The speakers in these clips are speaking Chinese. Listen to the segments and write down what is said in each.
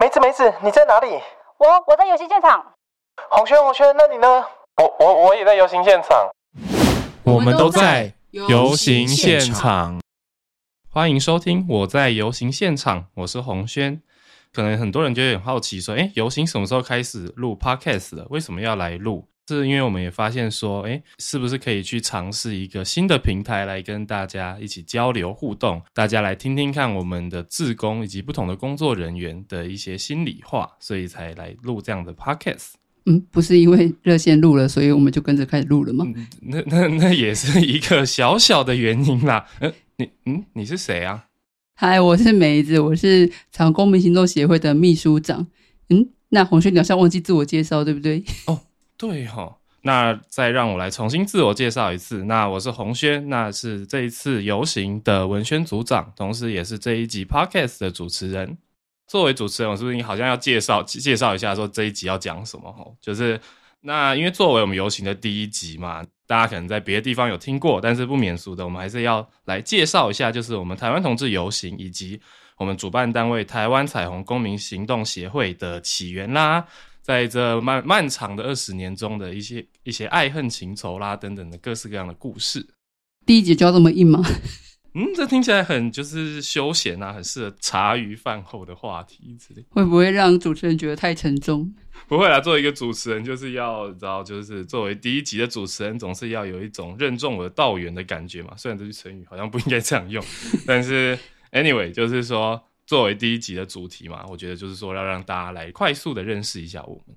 梅子梅子，你在哪里？我我在游行现场。红轩红轩，那你呢？我我我也在游行现场。我们都在游行现场。欢迎收听《我在游行现场》，我是洪轩。可能很多人就会很好奇，说：“哎，游行什么时候开始录 Podcast 的？为什么要来录？”是因为我们也发现说：“哎，是不是可以去尝试一个新的平台来跟大家一起交流互动？大家来听听看我们的志工以及不同的工作人员的一些心里话，所以才来录这样的 Podcast。”嗯，不是因为热线录了，所以我们就跟着开始录了吗？那那那也是一个小小的原因啦。嗯，你嗯，你是谁啊？嗨，我是梅子，我是长公民行动协会的秘书长。嗯，那洪轩，你好像忘记自我介绍，对不对？哦，对哈。那再让我来重新自我介绍一次。那我是洪轩，那是这一次游行的文宣组长，同时也是这一集 podcast 的主持人。作为主持人，我是不是你好像要介绍介绍一下，说这一集要讲什么？吼，就是那因为作为我们游行的第一集嘛。大家可能在别的地方有听过，但是不免俗的，我们还是要来介绍一下，就是我们台湾同志游行以及我们主办单位台湾彩虹公民行动协会的起源啦，在这漫漫长的二十年中的一些一些爱恨情仇啦等等的各式各样的故事。第一集就要这么硬吗？嗯，这听起来很就是休闲啊，很适合茶余饭后的话题之类。会不会让主持人觉得太沉重？不会啦，作为一个主持人，就是要知道，就是作为第一集的主持人，总是要有一种任重而道远的感觉嘛。虽然这句成语好像不应该这样用，但是 anyway，就是说作为第一集的主题嘛，我觉得就是说要让大家来快速的认识一下我们。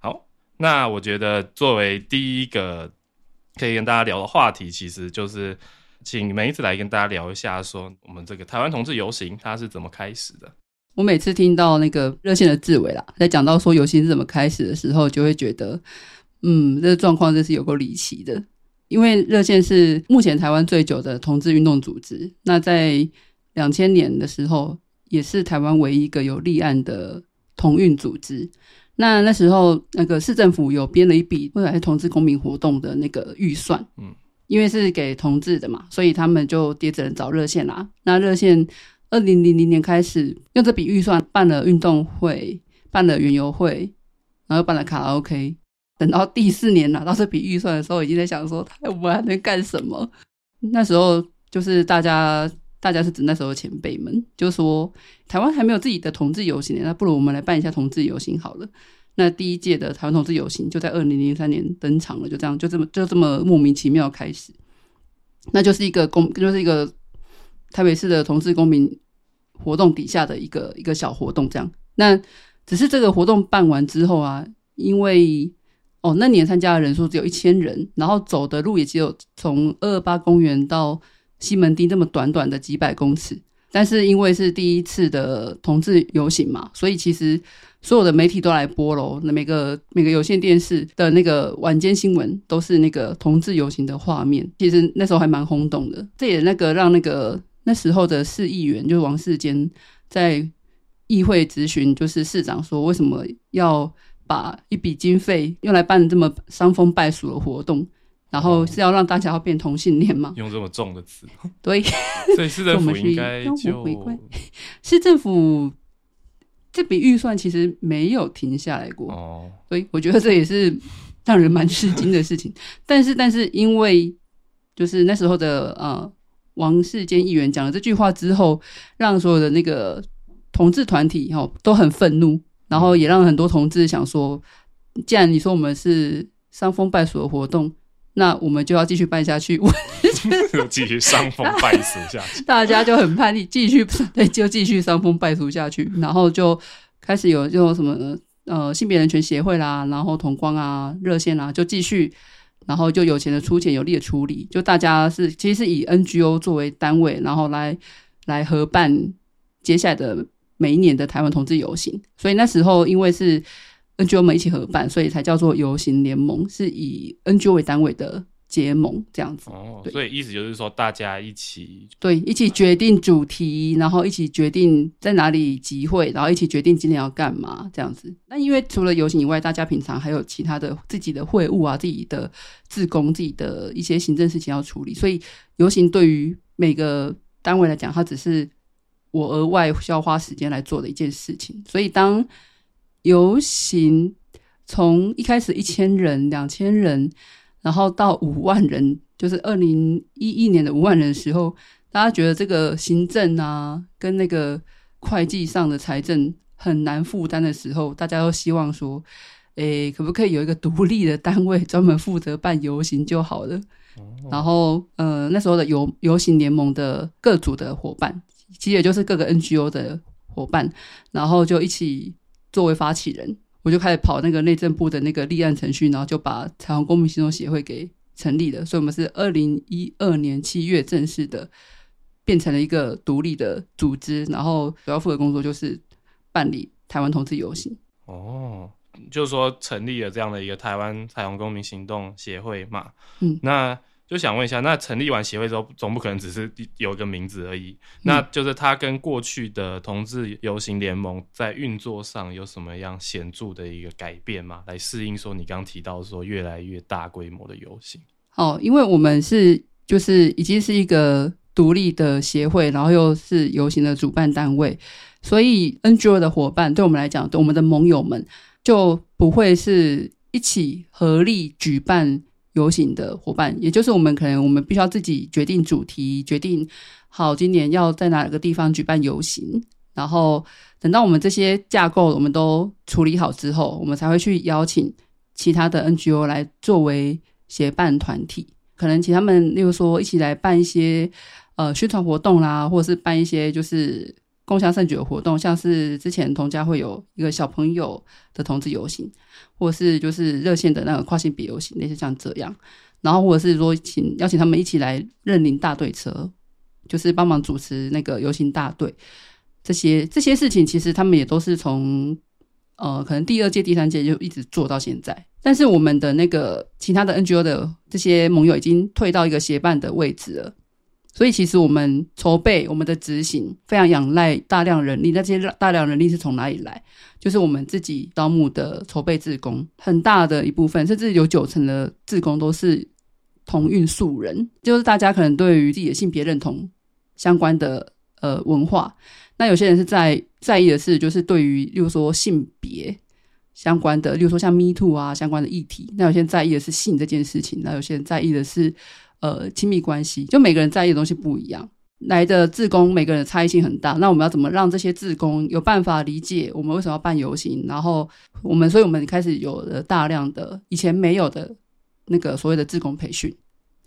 好，那我觉得作为第一个可以跟大家聊的话题，其实就是。请梅子来跟大家聊一下，说我们这个台湾同志游行它是怎么开始的？我每次听到那个热线的志伟啦，在讲到说游行是怎么开始的时候，就会觉得，嗯，这个状况真是有够离奇的。因为热线是目前台湾最久的同志运动组织，那在两千年的时候，也是台湾唯一一个有立案的同运组织。那那时候，那个市政府有编了一笔未来同志公民活动的那个预算，嗯。因为是给同志的嘛，所以他们就跌着人找热线啦。那热线二零零零年开始用这笔预算办了运动会，办了园游会，然后又办了卡拉 OK。等到第四年拿到这笔预算的时候，已经在想说，我们还能干什么？那时候就是大家，大家是指那时候的前辈们，就说台湾还没有自己的同志游行，那不如我们来办一下同志游行好了。那第一届的台湾同志游行就在二零零三年登场了，就这样，就这么就这么莫名其妙开始。那就是一个公，就是一个台北市的同志公民活动底下的一个一个小活动，这样。那只是这个活动办完之后啊，因为哦那年参加的人数只有一千人，然后走的路也只有从二二八公园到西门町这么短短的几百公尺。但是因为是第一次的同志游行嘛，所以其实。所有的媒体都来播喽，那每个每个有线电视的那个晚间新闻都是那个同志游行的画面，其实那时候还蛮轰动的。这也那个让那个那时候的市议员就是王世坚在议会咨询，就是市长说为什么要把一笔经费用来办这么伤风败俗的活动，然后是要让大家要变同性恋吗？用这么重的词，对，所以市政府应该 就市政府。这笔预算其实没有停下来过，哦，所以我觉得这也是让人蛮吃惊的事情。但是，但是因为就是那时候的呃王世坚议员讲了这句话之后，让所有的那个同志团体哦都很愤怒，然后也让很多同志想说，既然你说我们是伤风败俗的活动。那我们就要继续办下去，我继续伤风败俗下去。大家就很叛逆，继续对，就继续伤风败俗下去。然后就开始有这种什么呃性别人权协会啦，然后同光啊、热线啊，就继续，然后就有钱的出钱，有力的出力。就大家是其实是以 NGO 作为单位，然后来来合办接下来的每一年的台湾同志游行。所以那时候因为是。NGO 们一起合办，所以才叫做游行联盟，是以 NGO 为单位的结盟这样子。哦，所以意思就是说，大家一起对一起决定主题，然后一起决定在哪里集会，然后一起决定今天要干嘛这样子。那因为除了游行以外，大家平常还有其他的自己的会务啊，自己的自工，自己的一些行政事情要处理，所以游行对于每个单位来讲，它只是我额外需要花时间来做的一件事情。所以当游行从一开始一千人、两千人，然后到五万人，就是二零一一年的五万人的时候，大家觉得这个行政啊，跟那个会计上的财政很难负担的时候，大家都希望说，诶，可不可以有一个独立的单位专门负责办游行就好了？然后，呃，那时候的游游行联盟的各组的伙伴，其实也就是各个 NGO 的伙伴，然后就一起作为发起人，我就开始跑那个内政部的那个立案程序，然后就把彩虹公民行动协会给成立了。所以，我们是二零一二年七月正式的变成了一个独立的组织，然后主要负责工作就是办理台湾同志游行。哦，就是说成立了这样的一个台湾彩虹公民行动协会嘛。嗯那就想问一下，那成立完协会之后，总不可能只是有一个名字而已。那就是它跟过去的同志游行联盟在运作上有什么样显著的一个改变吗？来适应说你刚刚提到说越来越大规模的游行。哦，因为我们是就是已经是一个独立的协会，然后又是游行的主办单位，所以 NGO 的伙伴对我们来讲，对我们的盟友们就不会是一起合力举办游行的伙伴，也就是我们可能我们必须要自己决定主题，决定好今年要在哪个地方举办游行，然后等到我们这些架构我们都处理好之后，我们才会去邀请其他的 NGO 来作为协办团体，可能请他们，例如说一起来办一些呃宣传活动啦，或者是办一些就是共享盛举的活动，像是之前同家会有一个小朋友的同志游行，或者是就是热线的那个跨性别游行，类似像这样，然后或者是说请邀请他们一起来认领大队车，就是帮忙主持那个游行大队。这些这些事情，其实他们也都是从呃，可能第二届、第三届就一直做到现在。但是我们的那个其他的 NGO 的这些盟友已经退到一个协办的位置了，所以其实我们筹备、我们的执行非常仰赖大量人力。那这些大量人力是从哪里来？就是我们自己招募的筹备志工，很大的一部分，甚至有九成的志工都是同运素人，就是大家可能对于自己的性别认同相关的呃文化。那有些人是在在意的是，就是对于，例如说性别相关的，例如说像 Me Too 啊相关的议题。那有些人在意的是性这件事情，那有些人在意的是呃亲密关系。就每个人在意的东西不一样，来的自工每个人的差异性很大。那我们要怎么让这些自工有办法理解我们为什么要办游行？然后我们，所以我们开始有了大量的以前没有的那个所谓的自工培训，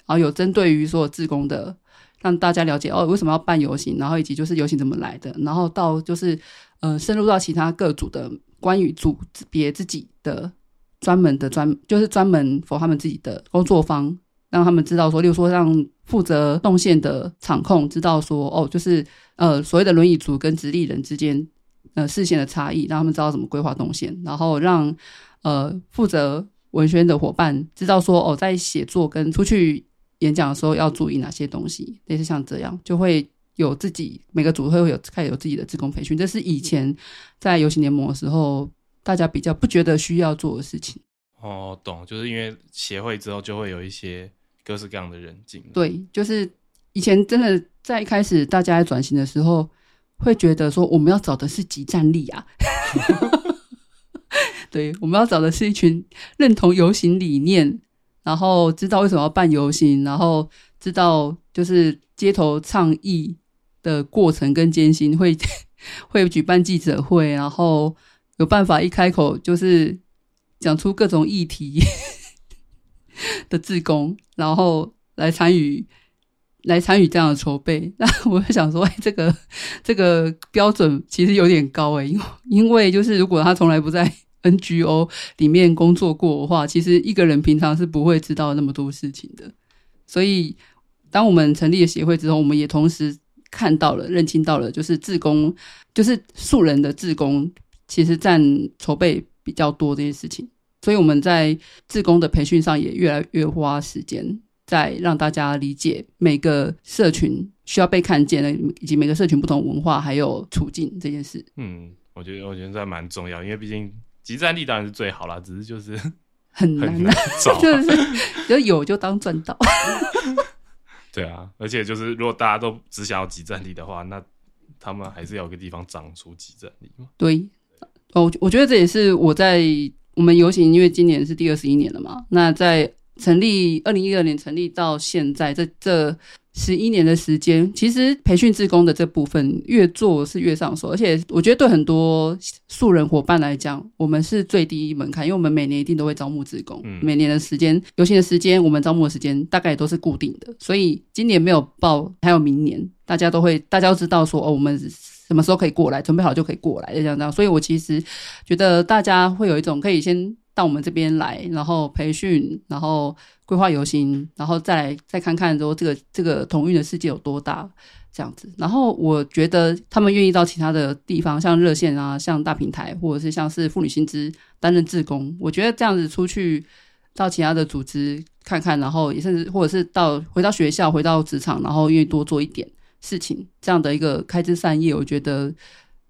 然后有针对于所有自工的。让大家了解哦，为什么要办游行，然后以及就是游行怎么来的，然后到就是呃深入到其他各组的关于组别自己的专门的专，就是专门否他们自己的工作方，让他们知道说，例如说让负责动线的场控知道说哦，就是呃所谓的轮椅族跟直立人之间呃视线的差异，让他们知道怎么规划动线，然后让呃负责文宣的伙伴知道说哦，在写作跟出去。演讲的时候要注意哪些东西？类似像这样，就会有自己每个组会有开始有自己的自工培训。这是以前在游行联盟的时候，大家比较不觉得需要做的事情。哦，懂，就是因为协会之后就会有一些各式各样的人进。对，就是以前真的在一开始大家在转型的时候，会觉得说我们要找的是集战力啊。对，我们要找的是一群认同游行理念。然后知道为什么要办游行，然后知道就是街头倡议的过程跟艰辛，会会举办记者会，然后有办法一开口就是讲出各种议题 的志工，然后来参与来参与这样的筹备。那我就想说，哎，这个这个标准其实有点高哎，因为因为就是如果他从来不在。NGO 里面工作过的话，其实一个人平常是不会知道那么多事情的。所以，当我们成立了协会之后，我们也同时看到了、认清到了，就是志工，就是素人的志工，其实占筹备比较多这些事情。所以我们在志工的培训上也越来越花时间，在让大家理解每个社群需要被看见的，以及每个社群不同文化还有处境这件事。嗯，我觉得我觉得这蛮重要，因为毕竟。集战力当然是最好啦，只是就是很难找，就是就有就当赚到。对啊，而且就是如果大家都只想要集战力的话，那他们还是要有个地方长出集战力嘛。对，哦，我觉得这也是我在我们游行，因为今年是第二十一年了嘛。那在成立二零一二年成立到现在，这这十一年的时间，其实培训志工的这部分越做是越上手，而且我觉得对很多素人伙伴来讲，我们是最低门槛，因为我们每年一定都会招募志工，嗯每年的时间游行的时间，我们招募的时间大概也都是固定的，所以今年没有报，还有明年，大家都会大家都知道说哦，我们什么时候可以过来，准备好就可以过来，这样这样。所以我其实觉得大家会有一种可以先到我们这边来，然后培训，然后规划游行，然后再来再看看说这个这个同运的世界有多大。这样子，然后我觉得他们愿意到其他的地方，像热线啊，像大平台，或者是像是妇女薪资担任志工，我觉得这样子出去到其他的组织看看，然后也甚至或者是到回到学校、回到职场，然后愿意多做一点事情，这样的一个开枝散叶，我觉得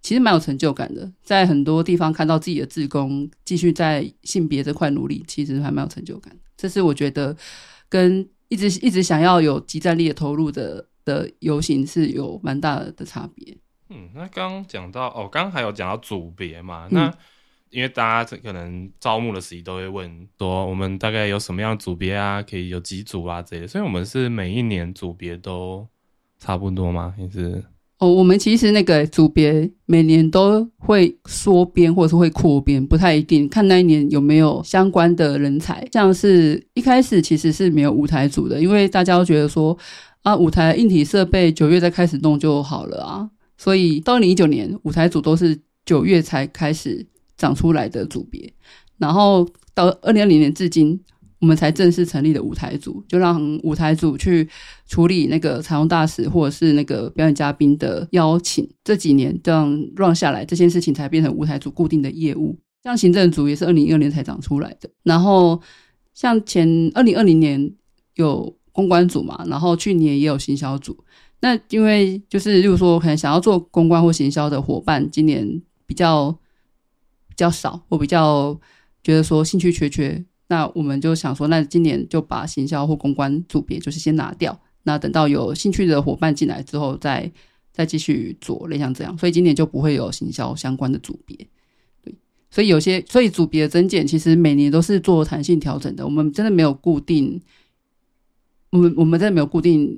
其实蛮有成就感的。在很多地方看到自己的志工继续在性别这块努力，其实还蛮有成就感。这是我觉得跟一直一直想要有集战力的投入的的游行是有蛮大的差别。嗯，那刚刚讲到哦，刚刚还有讲到组别嘛，嗯那因为大家可能招募的时候都会问说，我们大概有什么样的组别啊，可以有几组啊这些，所以我们是每一年组别都差不多吗？还是哦，我们其实那个组别每年都会缩编或者是会扩编，不太一定，看那一年有没有相关的人才。像是一开始其实是没有舞台组的，因为大家都觉得说啊，舞台硬体设备九月再开始弄就好了啊，所以到二零一九年舞台组都是九月才开始长出来的组别，然后到二零二零年至今。我们才正式成立的舞台组，就让舞台组去处理那个彩虹大使或者是那个表演嘉宾的邀请。这几年这样 run 下来，这件事情才变成舞台组固定的业务。像行政组也是二零一二年才长出来的，然后像前二零二零年有公关组嘛，然后去年也有行销组。那因为就是，例如说，可能想要做公关或行销的伙伴，今年比较比较少，或比较觉得说兴趣缺缺。那我们就想说，那今年就把行销或公关组别就是先拿掉，那等到有兴趣的伙伴进来之后再，再继续做，类像这样。所以今年就不会有行销相关的组别。对，所以有些，所以组别的增减其实每年都是做弹性调整的。我们真的没有固定，我们我们真的没有固定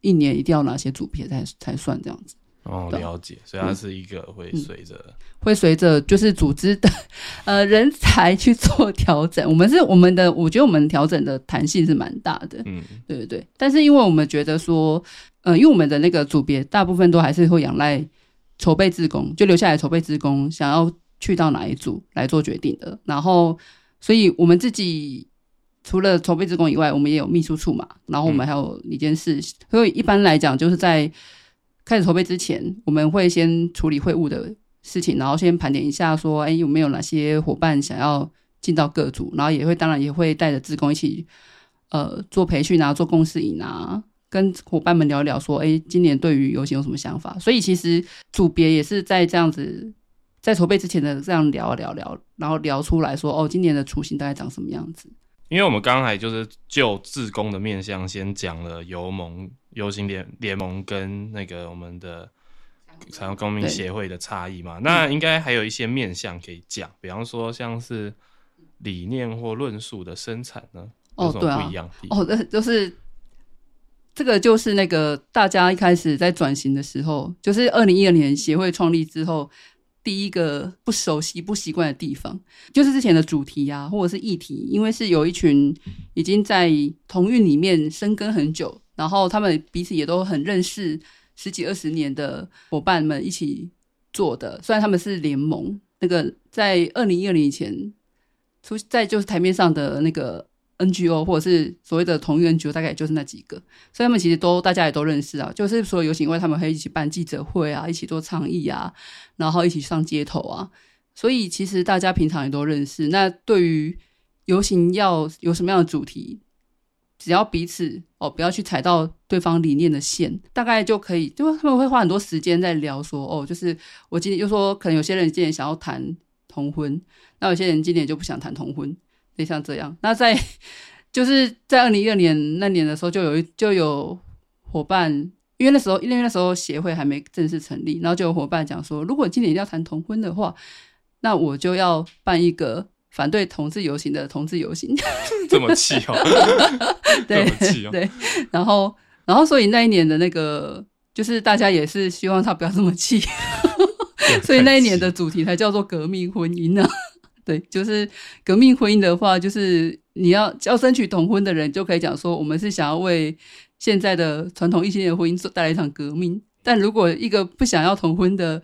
一年一定要哪些组别才才算这样子。哦了解，所以它是一个会随着、会随着就是组织的 呃人才去做调整。我们是我们的，我觉得我们调整的弹性是蛮大的，嗯对对对。但是因为我们觉得说，呃，因为我们的那个组别大部分都还是会仰赖筹备职工，就留下来筹备职工想要去到哪一组来做决定的。然后，所以我们自己除了筹备职工以外，我们也有秘书处嘛，然后我们还有一件事。所以一般来讲，就是在开始筹备之前，我们会先处理会务的事情，然后先盘点一下，说，哎，有没有哪些伙伴想要进到各组，然后也会当然也会带着职工一起，呃，做培训啊，做共识营啊，跟伙伴们聊聊，说，哎，今年对于游行有什么想法？所以其实组别也是在这样子，在筹备之前的这样聊聊聊，然后聊出来说，哦，今年的雏形大概长什么样子？因为我们刚才就是就志工的面向先讲了游盟、游行联联盟跟那个我们的彩虹公民协会的差异嘛，那应该还有一些面向可以讲，比方说像是理念或论述的生产呢，有什哦对啊。么不一样？哦，那就是这个就是那个大家一开始在转型的时候，就是二零一二年协会创立之后，第一个不熟悉、不习惯的地方，就是之前的主题啊，或者是议题，因为是有一群已经在同运里面深耕很久，然后他们彼此也都很认识十几二十年的伙伴们一起做的，虽然他们是联盟，那个在二零一二年以前出在就是台面上的那个 NGO 或者是所谓的同一 NGO，大概也就是那几个，所以他们其实都大家也都认识啊。就是除了游行以外，他们会一起办记者会啊，一起做倡议啊，然后一起上街头啊。所以其实大家平常也都认识。那对于游行要有什么样的主题，只要彼此哦不要去踩到对方理念的线，大概就可以。就他们会花很多时间在聊说哦，就是我今天就说，可能有些人今年想要谈同婚，那有些人今年就不想谈同婚。类像这样。那在 就是在二零一二年那年的时候，就有就有伙伴因为那时候，因为那时候协会还没正式成立，然后就有伙伴讲说，如果今年要谈同婚的话，那我就要办一个反对同志游行的同志游行。这么气哦，对对，然后然后所以那一年的那个，就是大家也是希望他不要这么气，所以那一年的主题才叫做革命婚姻啊。对，就是革命婚姻的话，就是你要要争取同婚的人，就可以讲说，我们是想要为现在的传统异性恋婚姻做带来一场革命。但如果一个不想要同婚的，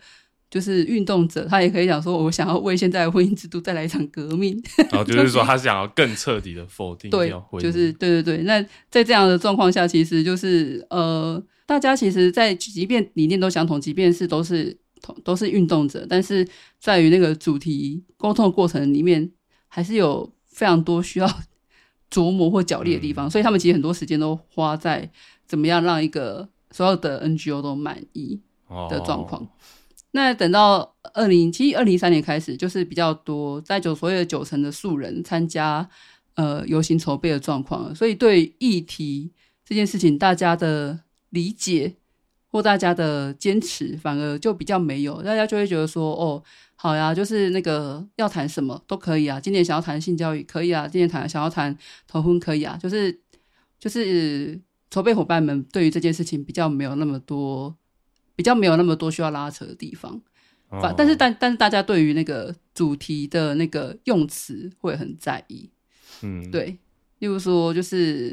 就是运动者，他也可以讲说，我想要为现在的婚姻制度带来一场革命。然 后就是说他想要更彻底的否定对掉婚姻，就是对对对。那在这样的状况下，其实就是呃，大家其实，在即便理念都相同，即便是都是同都是运动者，但是在于那个主题沟通的过程里面，还是有非常多需要 琢磨或角力的地方。所以他们其实很多时间都花在怎么样让一个所有的 NGO 都满意。的状况。哦那等到二零，其实二零一三年开始，就是比较多在九所谓的九成的素人参加呃游行筹备的状况，所以对议题这件事情，大家的理解或大家的坚持，反而就比较没有，大家就会觉得说，哦，好呀，就是那个要谈什么都可以啊，今年想要谈性教育可以啊，今年谈想要谈同婚可以啊，就是就是筹备伙伴们对于这件事情比较没有那么多。比较没有那么多需要拉扯的地方，反、哦但是但但是大家对于那个主题的那个用词会很在意，嗯，对，例如说就是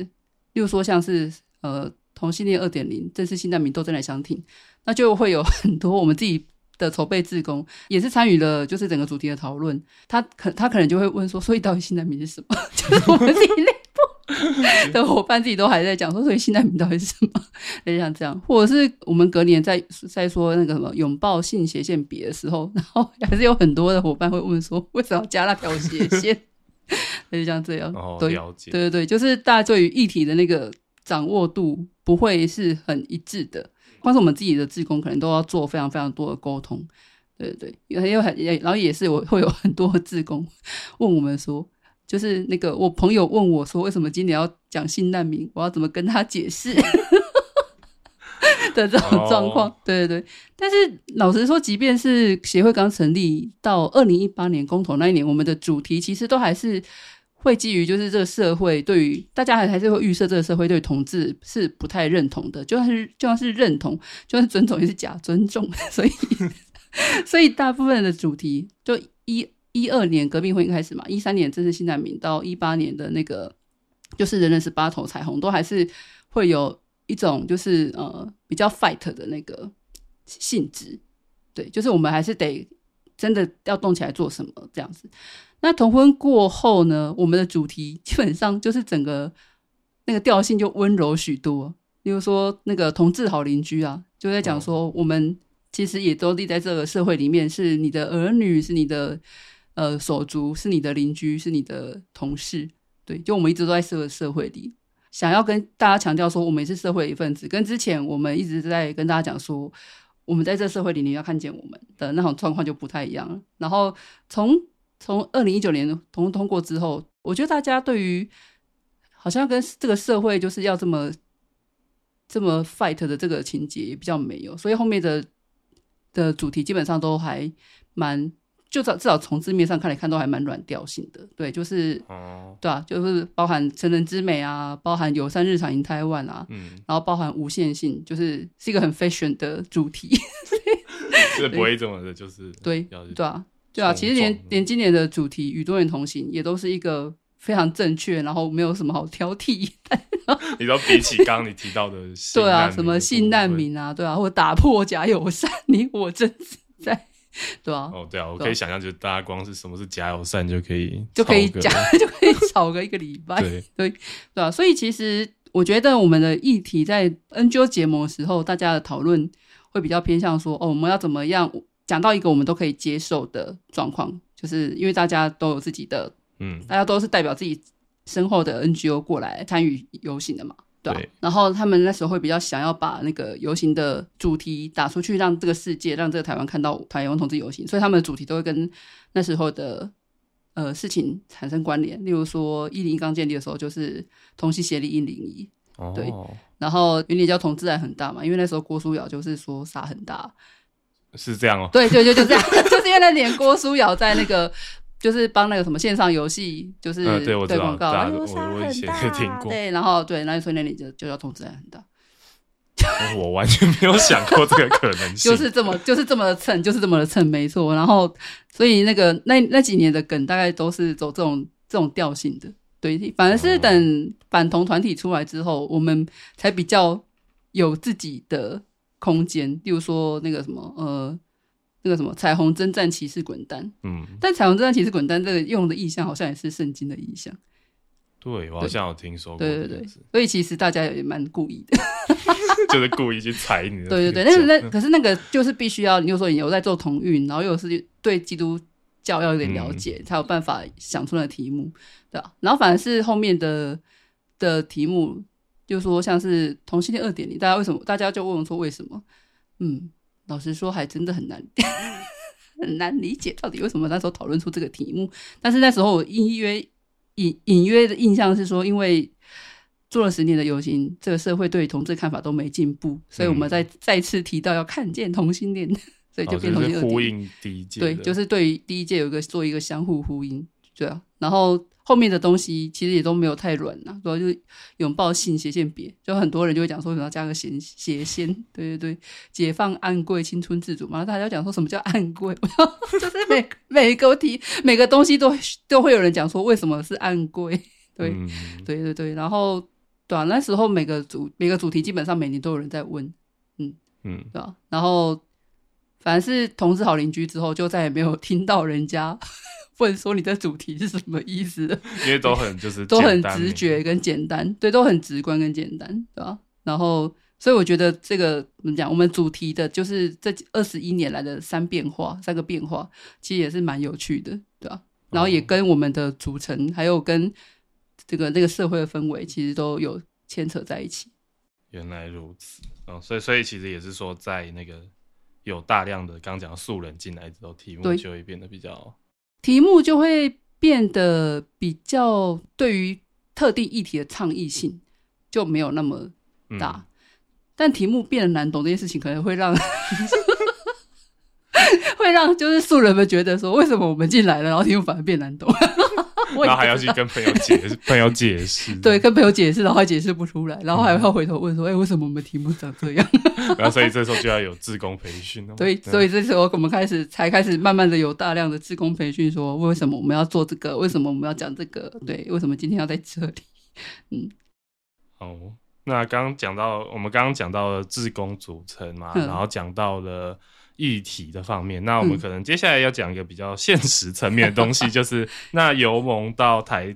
例如说像是呃同性恋二点零正式性难民斗争来相挺，那就会有很多我们自己的筹备志工也是参与了就是整个主题的讨论，他可他可能就会问说，所以到底性难民是什么？就是我们自己内部 的伙伴自己都还在讲说，所以性难民到底是什么？类似像这样，或者是我们隔年在在说那个什么拥抱性斜线比的时候，然后还是有很多的伙伴会问说，为什么要加那条斜线？类似像这样，哦，对了解，对对对，就是大家对于议题的那个掌握度不会是很一致的，光是我们自己的志工可能都要做非常非常多的沟通。对对对，也有很也，然后也是我会有很多的志工问我们说，就是那个我朋友问我说，为什么今年要讲性难民，我要怎么跟他解释？的这种状况？哦。对对对，但是老实说，即便是协会刚成立到二零一八年公投那一年，我们的主题其实都还是会基于就是这个社会对于大家还还是会预设这个社会对同志是不太认同的，就算是就算是认同，就算是尊重也是假尊重，所以 所以大部分的主题就一一二年革命婚姻开始嘛，一三年正式新难民到一八年的那个就是人人是八头彩虹，都还是会有一种就是呃比较 fight 的那个性质，对，就是我们还是得真的要动起来做什么这样子。那同婚过后呢，我们的主题基本上就是整个那个调性就温柔许多。例如说，那个同志好邻居啊，就在讲说，我们其实也都立在这个社会里面，是你的儿女，是你的呃手足，是你的邻居，是你的同事。对，就我们一直都在社社会里，想要跟大家强调说，我们也是社会一份子。跟之前我们一直在跟大家讲说，我们在这社会里，你要看见我们的那种状况就不太一样了。然后从从二零一九年通通过之后，我觉得大家对于好像跟这个社会就是要这么这么 fight 的这个情节也比较没有，所以后面的的主题基本上都还蛮，就至少至少从字面上看来看都还蛮软调性的。对，就是哦，对啊，就是包含成人之美啊，包含友善日常 in 台湾啊，嗯，然后包含无限性，就是是一个很 fashion 的主题。是不会这么的，就是对对啊，对啊，其实连连今年的主题与多元同行也都是一个非常正确，然后没有什么好挑剔。你都比起刚刚你提到的性对啊，什么性难民啊，对啊，或打破假友善，你我真自在，对啊，哦，对啊，我可以想象，就是大家光是什么是假友善就可以就可以吵个讲，就可以吵个一个礼拜。对，对啊，所以其实我觉得我们的议题在 NGO 结盟的时候，大家的讨论会比较偏向说，哦，我们要怎么样讲到一个我们都可以接受的状况，就是因为大家都有自己的，嗯，大家都是代表自己身后的 NGO 过来参与游行的嘛。对然后他们那时候会比较想要把那个游行的主题打出去，让这个世界，让这个台湾看到台湾同志游行，所以他们的主题都会跟那时候的呃事情产生关联。例如说，一零一刚建立的时候，就是同性协力一零一，对哦，然后云林叫同志还很大嘛，因为那时候郭书瑶就是说杀很大，是这样哦。对对对，就这样，就是因为那年郭书瑶在那个。就是帮那个什么线上游戏，就是嗯对广告，我我以前听过对，然后对，那所以那里就就叫同志还很大，我完全没有想过这个可能性。就是这么就是这么的蹭，就是这么的蹭，没错。然后所以那个那那几年的梗大概都是走这种这种调性的，对，反而是等反同团体出来之后，我们才比较有自己的空间。例如说那个什么呃。那个什么彩虹征战骑士滚蛋，嗯，但彩虹征战骑士滚蛋这个用的意象好像也是圣经的意象，对我好像有听说过对对对所以其实大家也蛮故意的。就是故意去踩你的。对对对，那个那可是那个就是必须要，你又说你有在做同运，然后又是对基督教要有点了解，才有办法想出那个题目，对吧？然后反而是后面的的题目，就说像是同性恋二点零，大家为什么？大家就问我说为什么？嗯，老实说还真的很难 很难理解，到底为什么那时候讨论出这个题目？但是那时候我隐约隐隐约的印象是说，因为。做了十年的游行，这个社会对同志看法都没进步，所以我们再、再次提到要看见同性恋，所以就变同性恋、哦呼应第一届。对，就是对于第一届有一个做一个相互呼应，对啊。然后后面的东西其实也都没有太软呐，主要就是拥抱性斜线别，就很多人就会讲说什么要加个斜斜线，对对对，解放暗贵青春自主嘛，大家讲说什么叫暗贵，就是每每个题每个东西都都会有人讲说为什么是暗贵，对、嗯。对对对，然后。对啊，那时候每个主每个主题基本上每年都有人在问，嗯嗯，对吧、然后反正是同志好邻居之后，就再也没有听到人家问说你的主题是什么意思，因为都很就是 都很直觉跟简单，对，都很直观跟简单，对吧、然后所以我觉得这个怎么讲，我们主题的就是这二十一年来的三变化，三个变化，其实也是蛮有趣的，对吧、然后也跟我们的组成，还有跟这个那个社会的氛围，其实都有牵扯在一起。原来如此，哦，所以所以其实也是说，在那个有大量的刚讲素人进来之后，题目就会变得比较题目就会变得比较对于特定议题的倡议性就没有那么嗯大，但题目变得难懂这件事情，可能会让 会让就是素人们觉得说，为什么我们进来了，然后题目反而变难懂？然后还要去跟朋友解释，朋友解释，对，跟朋友解释，然后还解释不出来，然后还要回头问说，哎、为什么我们题目长这样？然后所以这时候就要有自工培训哦。对，所以这时候我们开始才开始慢慢的有大量的自工培训，说为什么我们要做这个？为什么我们要讲这个？对，为什么今天要在这里？嗯哦，那刚刚讲到，我们刚刚讲到了自工组成嘛，嗯然后讲到了议题的方面，那我们嗯。可能接下来要讲一个比较现实层面的东西，就是那由盟到台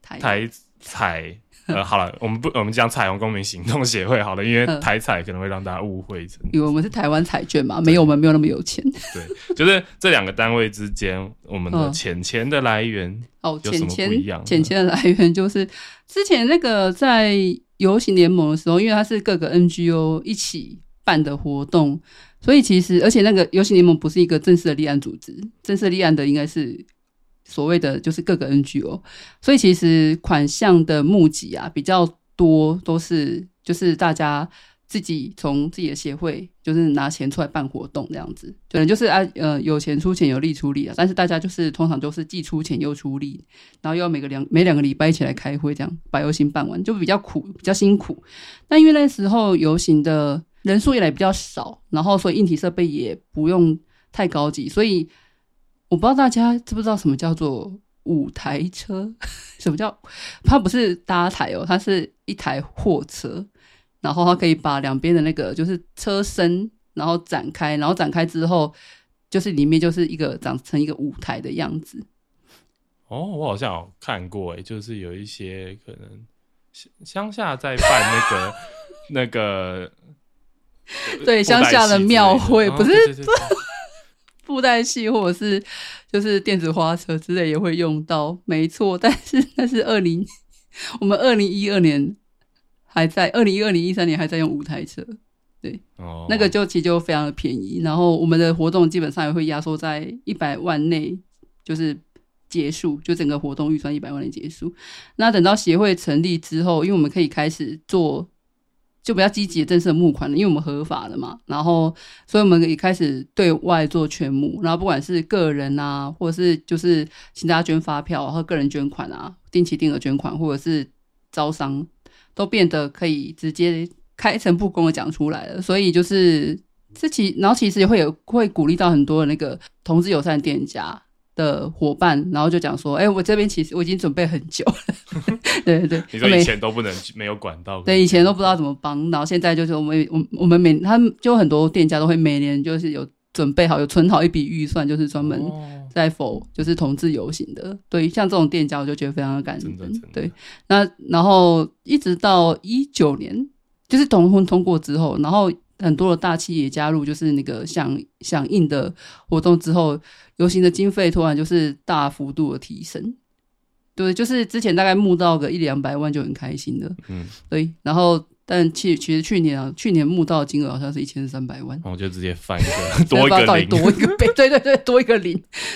台台彩。呃，好了，我们不，我们讲彩虹公民行动协会好了，因为嗯。台彩可能会让大家误会成因为我们是台湾彩券嘛，没有我们没有那么有钱。对，就是这两个单位之间，我们的嗯。钱钱的来源，哦。钱钱不一样呢？钱钱的来源就是之前那个在游行联盟的时候，因为它是各个 NGO 一起办的活动，所以其实而且那个游行联盟不是一个正式的立案组织，正式立案的应该是所谓的就是各个 NGO，所以其实款项的募集啊比较多，都是就是大家自己从自己的协会就是拿钱出来办活动这样子，可能就是啊呃有钱出钱有力出力啊，但是大家就是通常都是既出钱又出力，然后又要每个两每两个礼拜一起来开会，这样把游行办完就比较苦比较辛苦。但因为那时候游行的人数也来比较少，然后所以硬体设备也不用太高级，所以我不知道大家知不知道什么叫做五台车？什么叫它不是搭台哦，它是一台货车，然后它可以把两边的那个就是车身，然后展开，然后展开之后，就是里面就是一个长成一个舞台的样子。哦，我好像有看过，诶，就是有一些可能乡乡下在办那个 那个 对，乡下的庙会不是对对对对 布袋戏或者是就是电子花车之类也会用到，没错。但是那是二零，我们二零一二年还在，二零一二零、一三年还在用五台车，哦，那个就其实就非常的便宜。然后我们的活动基本上也会压缩在一百万内，就是结束，就整个活动预算一百万的结束。那等到协会成立之后，因为我们可以开始做。就比较积极正式募款了，因为我们合法了嘛，然后所以我们也开始对外做全募，然后不管是个人啊，或者是就是请大家捐发票和个人捐款啊，定期定额捐款，或者是招商，都变得可以直接开诚布公的讲出来了。所以就是这其然后其实也会有会鼓励到很多的那个同志友善店家。的伙伴，然后就讲说：“哎，我这边其实我已经准备很久了。”对对对，你说以前都不能没有管道，对，以前都不知道怎么帮，然后现在就是我们我我们每他们就很多店家都会每年就是有准备好有存好一笔预算，就是专门在否就是同志游行的。对，像这种店家我就觉得非常的感人。对，那然后一直到一九年，就是同婚通过之后，然后。很多的大企业加入，就是那个响响应的活动之后，游行的经费突然就是大幅度的提升。对，就是之前大概募到个一两百万就很开心的。嗯，对。然后，但其其实去年啊，去年募到金额好像是一千三百万，我就直接翻一个 多一个零，多一个倍。对对对，多一个零。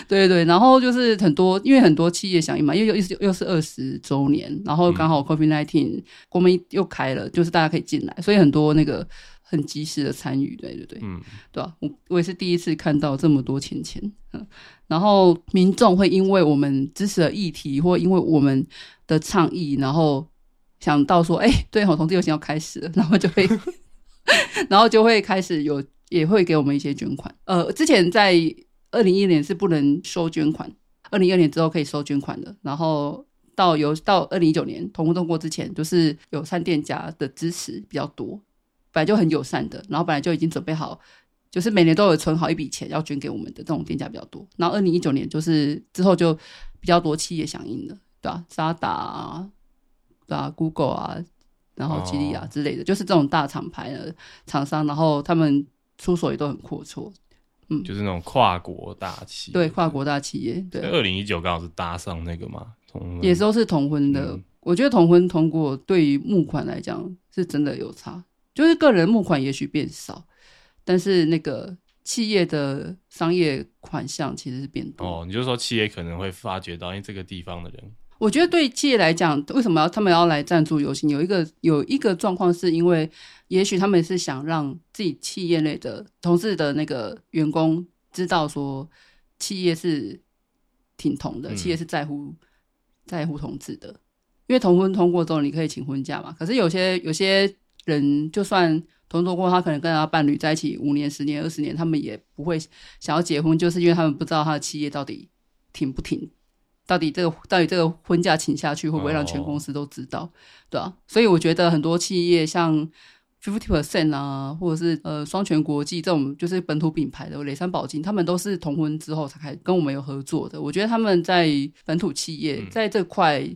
对对对。然后就是很多，因为很多企业响应嘛，因为又又又是二十周年，然后刚好 COVID nineteen 国门又开了，就是大家可以进来，所以很多那个。很及时的参与，对对对，嗯，对吧？我我也是第一次看到这么多钱钱，嗯，然后民众会因为我们支持的议题，或因为我们的倡议，然后想到说，哎，对，好，同志游行要开始了，然后就会，然后就会开始有，也会给我们一些捐款。呃，之前在二零一一年是不能收捐款，二零二年之后可以收捐款的，然后到有到二零一九年同步通过之前，就是有三店家的支持比较多。本来就很友善的，然后本来就已经准备好，就是每年都有存好一笔钱要捐给我们的这种店家比较多。然后二零一九年就是之后就比较多企业响应了，对吧？沙达，啊，Google 啊，然后吉利啊之类的，就是这种大厂牌的厂商，然后他们出手也都很阔绰，嗯，就是那种跨国大企，对，跨国大企业。对，二零一九刚好是搭上那个嘛，同也都是同婚的。我觉得同婚通过对于募款来讲是真的有差。就是个人募款也许变少，但是那个企业的商业款项其实是变多。哦，你就说企业可能会发觉到，因为这个地方的人，我觉得对企业来讲，为什么要他们要来赞助游行？有一个有一个状况，是因为也许他们是想让自己企业内的同事的那个员工知道，说企业是挺同的，企业是在乎在乎同志的。因为同婚通过之后，你可以请婚假嘛。可是有些有些。人就算同通过，他可能跟他伴侣在一起五年、十年、二十年，他们也不会想要结婚，就是因为他们不知道他的企业到底挺不挺，到底这个到底这个婚假请下去会不会让全公司都知道，对啊，所以我觉得很多企业像 Fifty Percent 啊，或者是呃双全国际这种就是本土品牌的雷山宝金，他们都是同婚之后才开跟我们有合作的。我觉得他们在本土企业在这块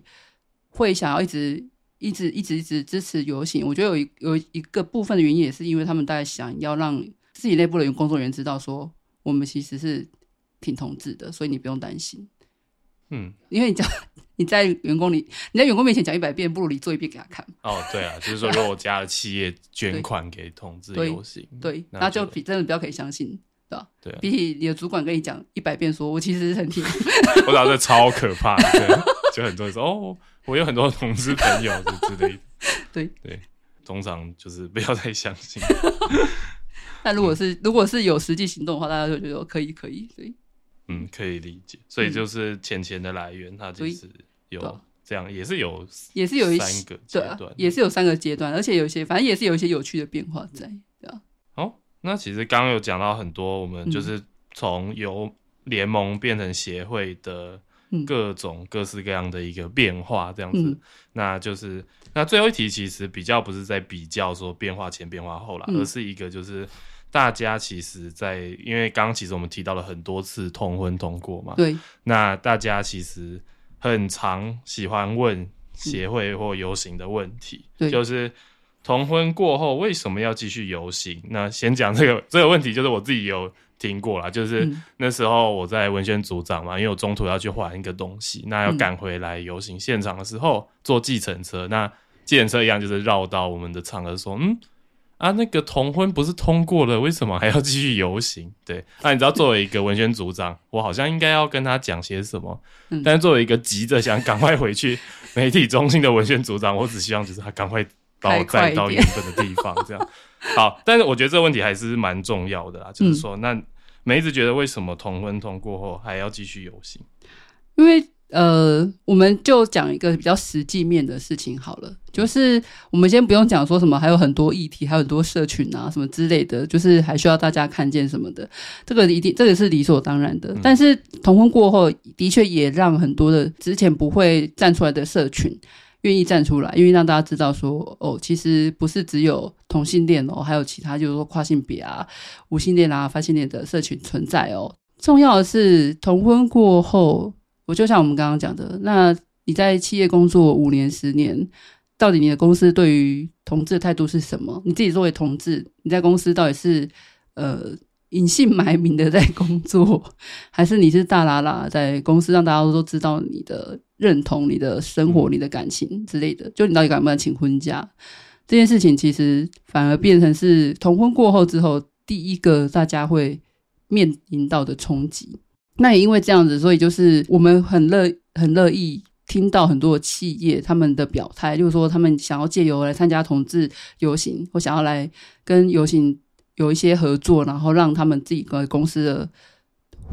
会想要一直。一直一直一直支持游行，我觉得有一有一个部分的原因也是因为他们大概想要让自己内部的工作人员知道说，我们其实是挺同志的，所以你不用担心。嗯，因为你讲 你在员工里你在员工面前讲一百遍，不如你做一遍给他看。哦，对啊，就是说如果我家的企业捐款给同志游行，对，那就比真的比较可以相信，对吧？对，比起你的主管跟你讲一百遍，说我其实是很挺，我觉得超可怕对，就很多人说哦。我有很多同事朋友之类的，对对，通常就是不要太相信。但如果是如果是有实际行动的话，大家就觉得可以可以，所以嗯，可以理解。所以就是钱钱的来源，它就是有这样，也是有也是有一三个阶段，也是有三个阶段，而且有些反正也是有一些有趣的变化在，对啊。哦，那其实刚刚有讲到很多，我们就是从由联盟变成协会的。各种各式各样的一个变化，这样子，那就是那最后一题其实比较不是在比较说变化前变化后了，而是一个就是大家其实，在因为刚刚其实我们提到了很多次同婚通过嘛，对，那大家其实很常喜欢问协会或游行的问题，就是同婚过后为什么要继续游行？那先讲这个 这个问题，就是我自己有。听过啦，就是那时候我在文宣组长嘛，因为我中途要去还一个东西，那要赶回来游行现场的时候，坐计程车，那计程车一样就是绕到我们的场合说，嗯，啊，那个同婚不是通过了，为什么还要继续游行？对，那你知道作为一个文宣组长，我好像应该要跟他讲些什么，嗯但是作为一个急着想赶快回去媒体中心的文宣组长，我只希望就是他赶快把我载到原本的地方，这样好。但是我觉得这个问题还是蛮重要的啦，就是说，那梅子觉得为什么同婚通过后还要继续游行？因为呃，我们就讲一个比较实际面的事情好了，就是我们先不用讲说什么，还有很多议题，还有很多社群啊什么之类的，就是还需要大家看见什么的，这个一定这个是理所当然的。但是同婚过后，的确也让很多的之前不会站出来的社群。愿意站出来，因为让大家知道说，哦，其实不是只有同性恋哦，还有其他就是说跨性别啊、无性恋啊、泛性恋的社群存在哦。重要的是，同婚过后，我就像我们刚刚讲的，那你在企业工作五年、十年，到底你的公司对于同志的态度是什么？你自己作为同志，你在公司到底是呃隐姓埋名的在工作，还是你是大啦啦在公司让大家都知道你的认同、你的生活、你的感情之类的？就你到底敢不敢请婚假？这件事情其实反而变成是同婚过后之后第一个大家会面临到的冲击。那也因为这样子，所以就是我们很乐很乐意听到很多企业他们的表态，就是说他们想要借由来参加同志游行，或想要来跟游行有一些合作，然后让他们自己跟公司的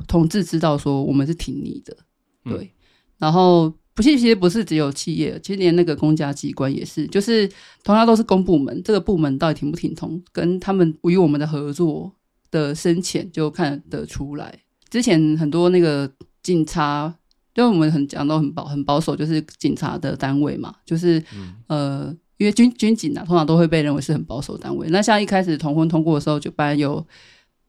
同志知道说我们是挺你的，嗯对。然后不是，其实不是只有企业，其实连那个公家机关也是，就是同样都是公部门，这个部门到底挺不挺同，跟他们与我们的合作的深浅就看得出来。之前很多那个警察，因为我们很讲到很保很保守，就是警察的单位嘛，就是、呃，因为军军警啊，通常都会被认为是很保守单位。那像一开始同婚通过的时候，就班有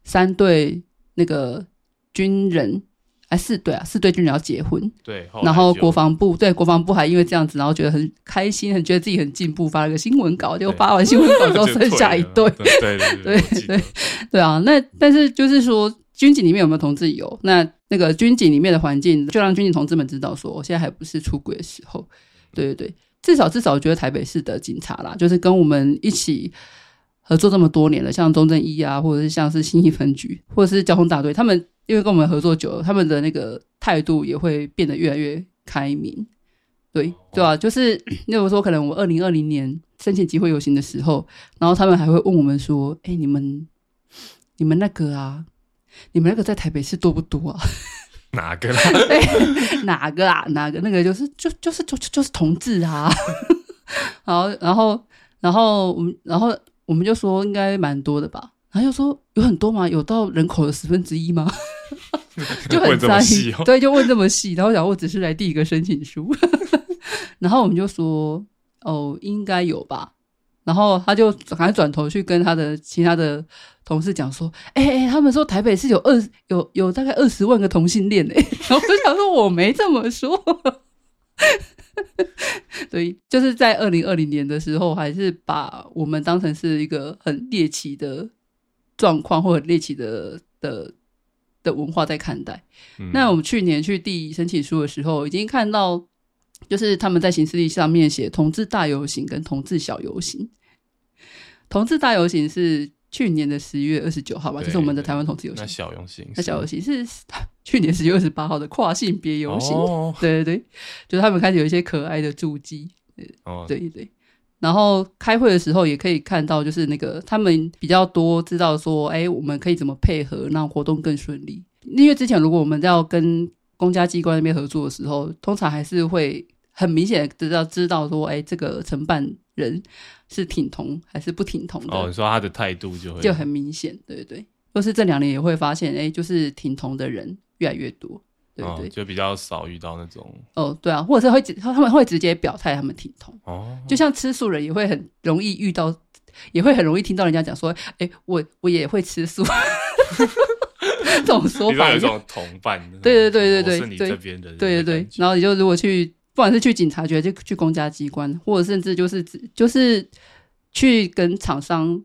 三对那个军人，哎四对啊，四对军人要结婚，对，然后国防部对国防部还因为这样子，然后觉得很开心，很觉得自己很进步，发了个新闻稿，结果发完新闻稿之后 就剩下一对。对对 对啊，那但是就是说，军警里面有没有同志有？那那个军警里面的环境，就让军警同志们知道说，我现在还不是出轨的时候。对对对，至少至少，我觉得台北市的警察啦，就是跟我们一起合作这么多年了，像中正一啊，或者是像是新义分局，或者是交通大队，他们因为跟我们合作久了，他们的那个态度也会变得越来越开明。对对啊，就是例如说，可能我二零二零年申请集会游行的时候，然后他们还会问我们说：“哎，你们你们那个啊，你们那个在台北市多不多啊？哪个啦？对，哪个啊？哪个？那个就是就就是就就就是同志啊。然后然后然后我们然后我们就说应该蛮多的吧。然后就说有很多吗？有到人口的十分之一吗？就很问这么在细哦，意对，就问这么细。然后我想我只是来递一个申请书，然后我们就说哦，应该有吧。然后他就赶快转头去跟他的其他的同事讲说：“哎、哎、他们说台北是有二有有大概二十万个同性恋哎、然后我就想说我没这么说。对，就是在二零二零年的时候，还是把我们当成是一个很猎奇的状况或很猎奇的的的文化在看待。嗯那我们去年去递申请书的时候，已经看到，就是他们在行事历上面写同志大游行跟同志小游行。同志大游行是去年的十月二十九号吧，就是我们的台湾同志游那行。小游行，那小游行是 去年十月二十八号的跨性别游行。哦 对对对，就是他们开始有一些可爱的注记。哦，对对。然后开会的时候也可以看到，就是那个他们比较多知道说，哎，我们可以怎么配合，让活动更顺利。因为之前如果我们要跟公家机关那边合作的时候，通常还是会很明显的知道知道说，哎，这个承办人是挺同还是不挺同的，哦，你说他的态度就会就很明显。对对对，就是这两年也会发现，哎，就是挺同的人越来越多。对对哦，就比较少遇到那种哦，对啊，或者是会直他们会直接表态他们挺同。哦，就像吃素人也会很容易遇到，也会很容易听到人家讲说：“哎、我我也会吃素。” 这种说法有一，种同伴的，对对对对对是你这边的对对对然后你就如果去，不管是去警察局，就去公家机关，或者甚至就是就是去跟厂商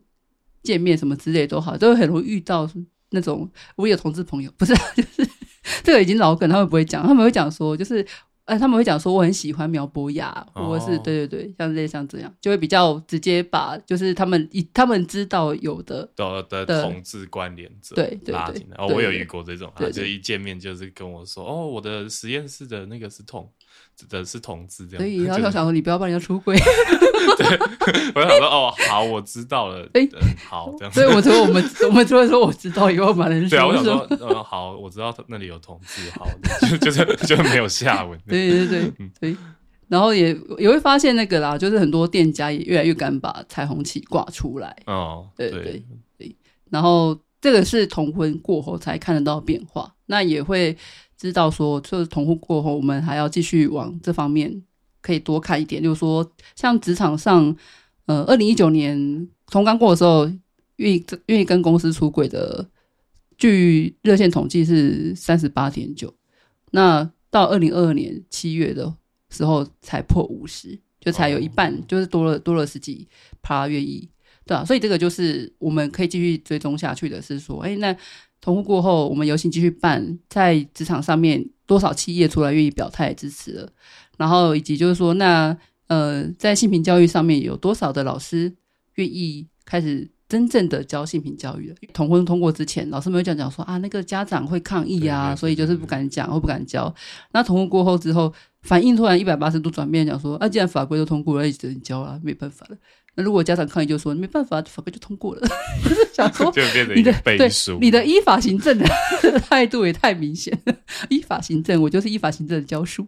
见面什么之类都好，都会很容易遇到那种我有同志朋友，不是啊就是 这个已经老梗，他们不会讲，他们会讲说就是。哎，他们会讲说我很喜欢苗博雅，哦。或者是对对对，像类像这样，就会比较直接把就是他们以他们知道有的，的的的同志关联者对对对拉进来。哦，我有遇过这种，对对他就一见面就是跟我说，哦，我的实验室的那个是同的是同志这样。所以然后想 说你不要帮人家出轨，我就想说，哦，好，我知道了，哎嗯好，这样。所以我说我们我们除了说我知道以外，我们人对啊，我想说 说，嗯，好，我知道那里有同志，好，就就是就没有下文。对对对嗯对，然后也也会发现那个啦，就是很多店家也越来越敢把彩虹旗挂出来，哦，对对对，然后这个是同婚过后才看得到变化，那也会知道说，就是同婚过后，我们还要继续往这方面可以多看一点，就是说，像职场上，呃，二零一九年从刚过的时候，愿意愿意跟公司出轨的，据热线统计是三十八点九，那到二零二二年七月的时候才破五十，就才有一半，哦。就是多了多了十几趴愿意对啊，所以这个就是我们可以继续追踪下去的，是说，哎，那同婚过后，我们游行继续办，在职场上面多少企业出来愿意表态支持了，然后以及就是说，那呃，在性平教育上面有多少的老师愿意开始真正的教性平教育了？同婚通过之前，老师们会讲讲说啊，那个家长会抗议啊，对对对所以就是不敢讲或不敢教。那同婚过后之后，反应突然一百八十度转变，讲说啊，既然法规都通过了，也只能教啊，没办法了。那如果家长抗议，就说没办法，法规就通过了，就是想说就变成你的背对书。你的依法行政的态度也太明显了。依法行政，我就是依法行政的教书，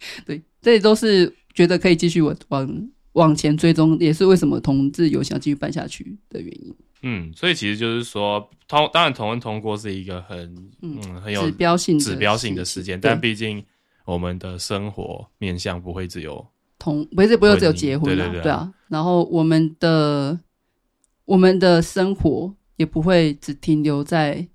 对，这都是觉得可以继续往往往前追踪，也是为什么同志游行要继续办下去的原因。嗯，所以其实就是说，通当然同婚通过是一个很嗯嗯很有指标性的指标性的事件，但毕竟我们的生活面向不会只有同不是不会只有结婚啊，对对对啊，然后我们的我们的生活也不会只停留在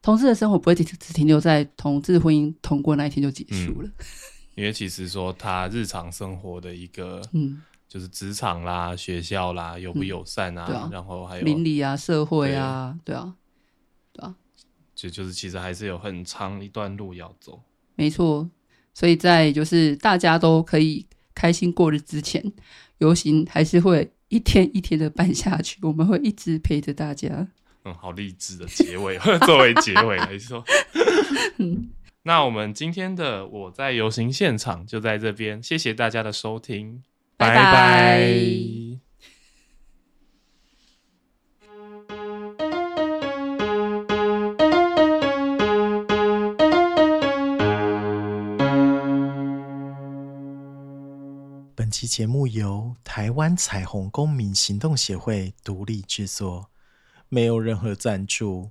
同志的生活不会只只停留在同志婚姻通过那一天就结束了，因为其实说他日常生活的一个嗯，就是职场啦、学校啦友不友善啊，对啊然后还有邻里啊，社会啊，对啊，就就是其实还是有很长一段路要走。没错，所以在就是大家都可以开心过日之前，游行还是会一天一天的办下去，我们会一直陪着大家。嗯，好励志的结尾，作为结尾来说。那我们今天的我在游行现场就在这边，谢谢大家的收听，拜拜拜本期节目由台湾彩虹公民行动协会独立制作，没有任何赞助。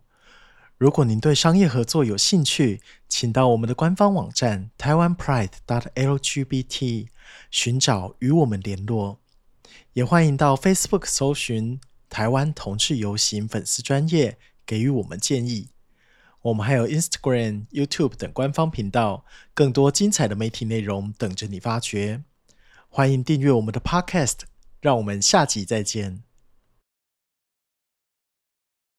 如果您对商业合作有兴趣，请到我们的官方网站台湾 Pride dot LGBT 寻找与我们联络，也欢迎到 Facebook 搜寻台湾同志游行粉丝专业，给予我们建议。我们还有 Instagram、YouTube 等官方频道，更多精彩的媒体内容等着你发掘。欢迎订阅我们的 Podcast，让我们下集再见。